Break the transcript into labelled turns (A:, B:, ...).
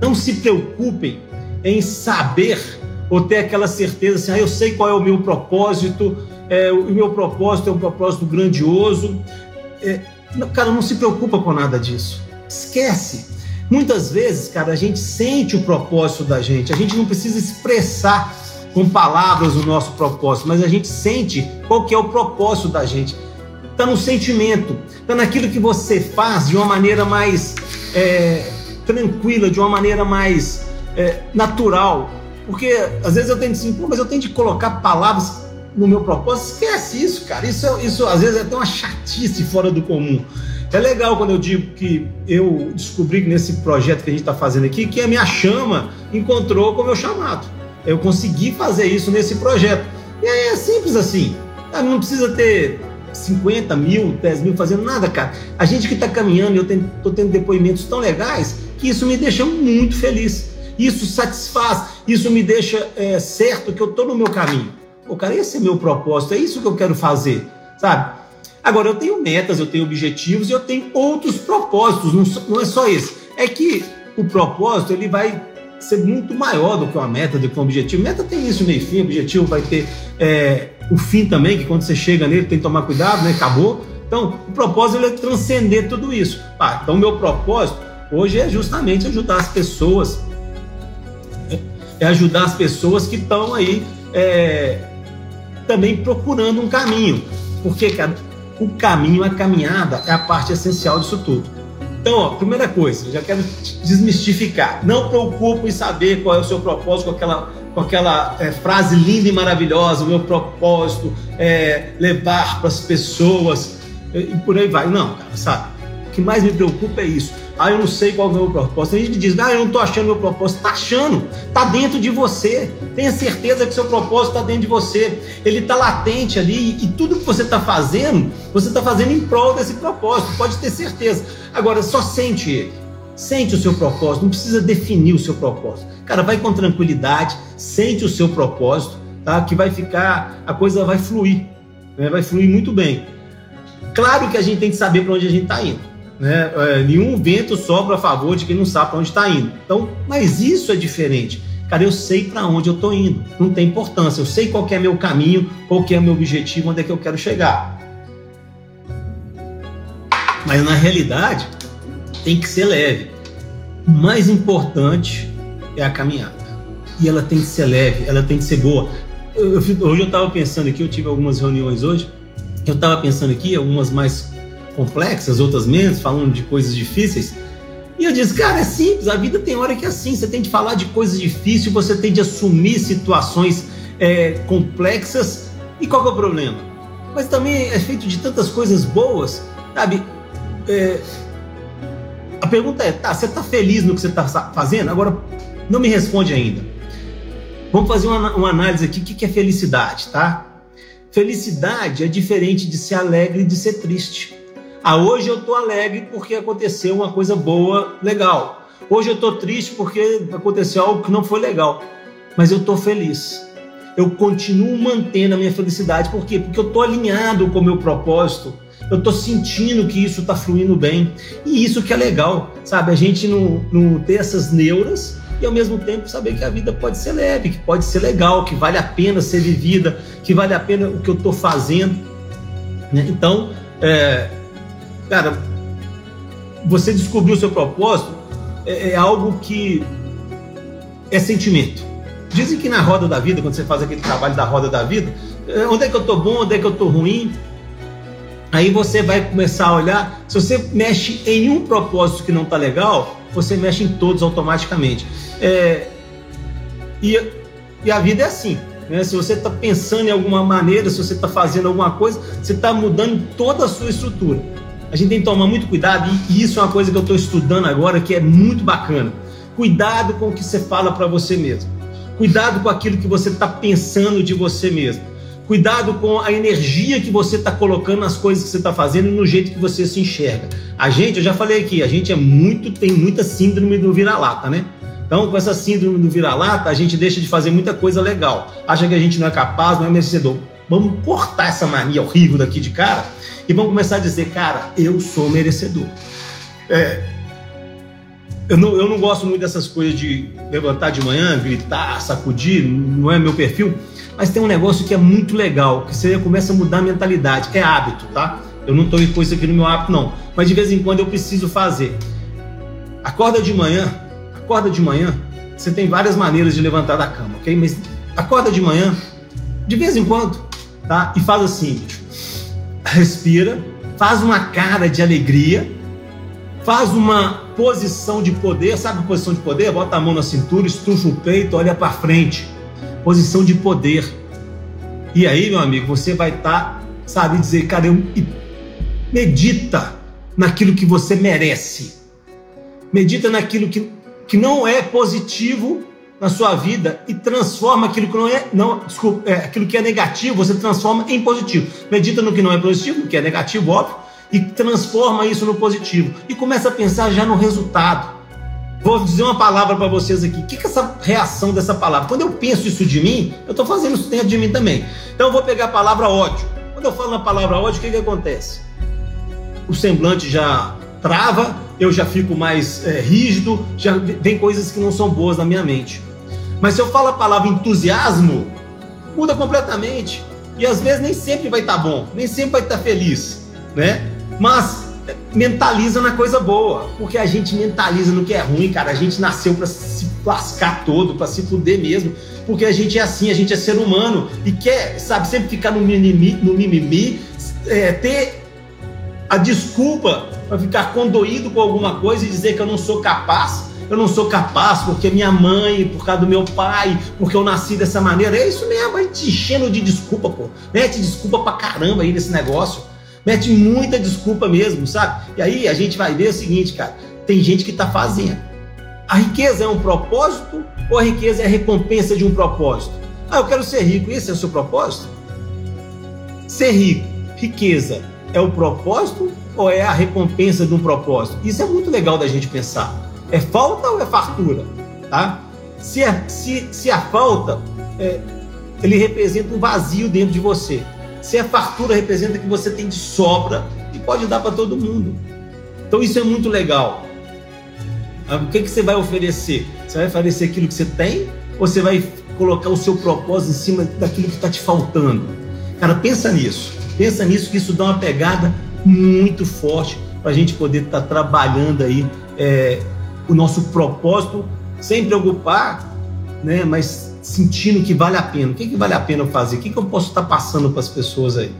A: Não se preocupem em saber ou ter aquela certeza assim, ah, eu sei qual é o meu propósito, é, o meu propósito é um propósito grandioso. É, cara, não se preocupa com nada disso. Esquece. Muitas vezes, cara, a gente sente o propósito da gente, a gente não precisa expressar com palavras o nosso propósito, mas a gente sente qual que é o propósito da gente. Está no sentimento, está naquilo que você faz de uma maneira mais é, tranquila, de uma maneira mais é, natural. Porque às vezes eu tenho assim, pô, mas eu tenho de colocar palavras no meu propósito. Esquece isso, cara. Isso, isso às vezes é até uma chatice fora do comum. É legal quando eu digo que eu descobri nesse projeto que a gente está fazendo aqui que a minha chama encontrou com o meu chamado. Eu consegui fazer isso nesse projeto. E aí é simples assim. Não precisa ter 50 mil, 10 mil fazendo nada, cara. A gente que está caminhando, eu estou tendo depoimentos tão legais que isso me deixa muito feliz. Isso satisfaz, isso me deixa é, certo que eu estou no meu caminho. Pô, cara, esse é meu propósito, é isso que eu quero fazer, sabe? Agora, eu tenho metas, eu tenho objetivos e eu tenho outros propósitos, não, não é só esse. É que o propósito, ele vai ser muito maior do que uma meta, do que um objetivo. Meta tem isso, meio fim, objetivo vai ter é, o fim também, que quando você chega nele tem que tomar cuidado, né? Acabou. Então, o propósito é transcender tudo isso. Ah, então, meu propósito hoje é justamente ajudar as pessoas, é ajudar as pessoas que estão aí é, também procurando um caminho. Porque, cara, o caminho, a caminhada é a parte essencial disso tudo. Então, ó, primeira coisa, já quero desmistificar. Não preocupe em saber qual é o seu propósito com aquela, com aquela é, frase linda e maravilhosa. O meu propósito é levar para as pessoas e por aí vai. Não, cara, sabe? O que mais me preocupa é isso ah, eu não sei qual é o meu propósito. Tem gente que diz, ah, eu não estou achando meu propósito. Está achando, está dentro de você. Tenha certeza que seu propósito está dentro de você. Ele está latente ali e tudo que você está fazendo, você está fazendo em prol desse propósito. Pode ter certeza. Agora, só sente ele. Sente o seu propósito, não precisa definir o seu propósito. Cara, vai com tranquilidade, sente o seu propósito, tá? Que vai ficar, a coisa vai fluir, né? vai fluir muito bem. Claro que a gente tem que saber para onde a gente está indo né? É, nenhum vento sopra a favor de quem não sabe para onde está indo. Então, mas isso é diferente. Cara, eu sei para onde eu estou indo. Não tem importância. Eu sei qual é meu caminho, qual é meu objetivo, onde é que eu quero chegar. Mas na realidade, tem que ser leve. O mais importante é a caminhada. E ela tem que ser leve, ela tem que ser boa. Eu, hoje eu estava pensando aqui, eu tive algumas reuniões hoje. Eu estava pensando aqui, algumas mais complexas, outras menos, falando de coisas difíceis. E eu disse, cara, é simples, a vida tem hora que é assim, você tem de falar de coisas difíceis, você tem de assumir situações é, complexas. E qual é o problema? Mas também é feito de tantas coisas boas, sabe? É, a pergunta é, tá, você está feliz no que você está fazendo? Agora, não me responde ainda. Vamos fazer uma, uma análise aqui, o que, que é felicidade, tá? Felicidade é diferente de ser alegre e de ser triste. Ah, hoje eu estou alegre porque aconteceu uma coisa boa, legal. Hoje eu estou triste porque aconteceu algo que não foi legal. Mas eu estou feliz. Eu continuo mantendo a minha felicidade. Por quê? Porque eu estou alinhado com o meu propósito. Eu estou sentindo que isso está fluindo bem. E isso que é legal, sabe? A gente não, não ter essas neuras e ao mesmo tempo saber que a vida pode ser leve, que pode ser legal, que vale a pena ser vivida, que vale a pena o que eu estou fazendo. Né? Então, é, cara, você descobrir o seu propósito é, é, algo que é sentimento. Dizem que na roda da vida, quando você faz aquele trabalho da roda da vida, é, onde é que eu tô bom, onde é que eu tô ruim, aí você vai começar a olhar. Se você mexe em um propósito que não tá legal, você mexe em todos automaticamente. É, e, e a vida é assim. Né? Se você está pensando em alguma maneira, se você está fazendo alguma coisa, você está mudando toda a sua estrutura a gente tem que tomar muito cuidado e isso é uma coisa que eu estou estudando agora que é muito bacana. Cuidado com o que você fala para você mesmo. Cuidado com aquilo que você está pensando de você mesmo. Cuidado com a energia que você está colocando nas coisas que você está fazendo e no jeito que você se enxerga. A gente, eu já falei aqui, a gente é muito, tem muita síndrome do vira-lata, né? Então, com essa síndrome do vira-lata, a gente deixa de fazer muita coisa legal. Acha que a gente não é capaz, não é merecedor. Vamos cortar essa mania horrível daqui de cara e vamos começar a dizer, cara, eu sou merecedor. É, eu não, eu não gosto muito dessas coisas de levantar de manhã, gritar, sacudir, não é meu perfil, mas tem um negócio que é muito legal, que você começa a mudar a mentalidade, é hábito, tá? Eu não estou com isso aqui no meu hábito, não. Mas de vez em quando eu preciso fazer. Acorda de manhã, acorda de manhã, você tem várias maneiras de levantar da cama, ok? Mas acorda de manhã, de vez em quando, tá? E faz assim, respira, faz uma cara de alegria, faz uma posição de poder, sabe a posição de poder? Bota a mão na cintura, estufa o peito, olha para frente. Posição de poder. E aí, meu amigo, você vai estar, tá, sabe, dizer, cara, eu medita naquilo que você merece. Medita naquilo que, que não é positivo na sua vida e transforma aquilo que não é, não, desculpa, é, aquilo que é negativo, você transforma em positivo. Medita no que não é positivo, no que é negativo, óbvio, e transforma isso no positivo. E começa a pensar já no resultado. Vou dizer uma palavra para vocês aqui. O que, que é essa reação dessa palavra? Quando eu penso isso de mim, eu estou fazendo isso dentro de mim também. Então eu vou pegar a palavra ódio. Quando eu falo na palavra ódio, o que, que acontece? O semblante já trava, eu já fico mais é, rígido, já vem coisas que não são boas na minha mente. Mas se eu falo a palavra entusiasmo, muda completamente. E às vezes nem sempre vai estar tá bom, nem sempre vai estar tá feliz, né? Mas é, mentaliza na coisa boa, porque a gente mentaliza no que é ruim, cara. A gente nasceu para se lascar todo, para se fuder mesmo, porque a gente é assim, a gente é ser humano e quer, sabe, sempre ficar no mimimi, no mimimi é, ter a desculpa para ficar condoído com alguma coisa e dizer que eu não sou capaz eu não sou capaz porque minha mãe, por causa do meu pai, porque eu nasci dessa maneira. É isso mesmo, vai te enchendo de desculpa, pô. Mete desculpa pra caramba aí nesse negócio. Mete muita desculpa mesmo, sabe? E aí a gente vai ver o seguinte, cara: tem gente que tá fazendo. A riqueza é um propósito ou a riqueza é a recompensa de um propósito? Ah, eu quero ser rico, esse é o seu propósito? Ser rico, riqueza, é o propósito ou é a recompensa de um propósito? Isso é muito legal da gente pensar. É falta ou é fartura? Tá? Se, a, se, se a falta, é, ele representa um vazio dentro de você. Se a fartura representa que você tem de sobra e pode dar para todo mundo. Então isso é muito legal. Ah, o que, que você vai oferecer? Você vai oferecer aquilo que você tem ou você vai colocar o seu propósito em cima daquilo que está te faltando? Cara, pensa nisso. Pensa nisso que isso dá uma pegada muito forte para a gente poder estar tá trabalhando aí é, o nosso propósito sem preocupar, né, mas sentindo que vale a pena. O que, que vale a pena fazer? O que, que eu posso estar passando para as pessoas aí?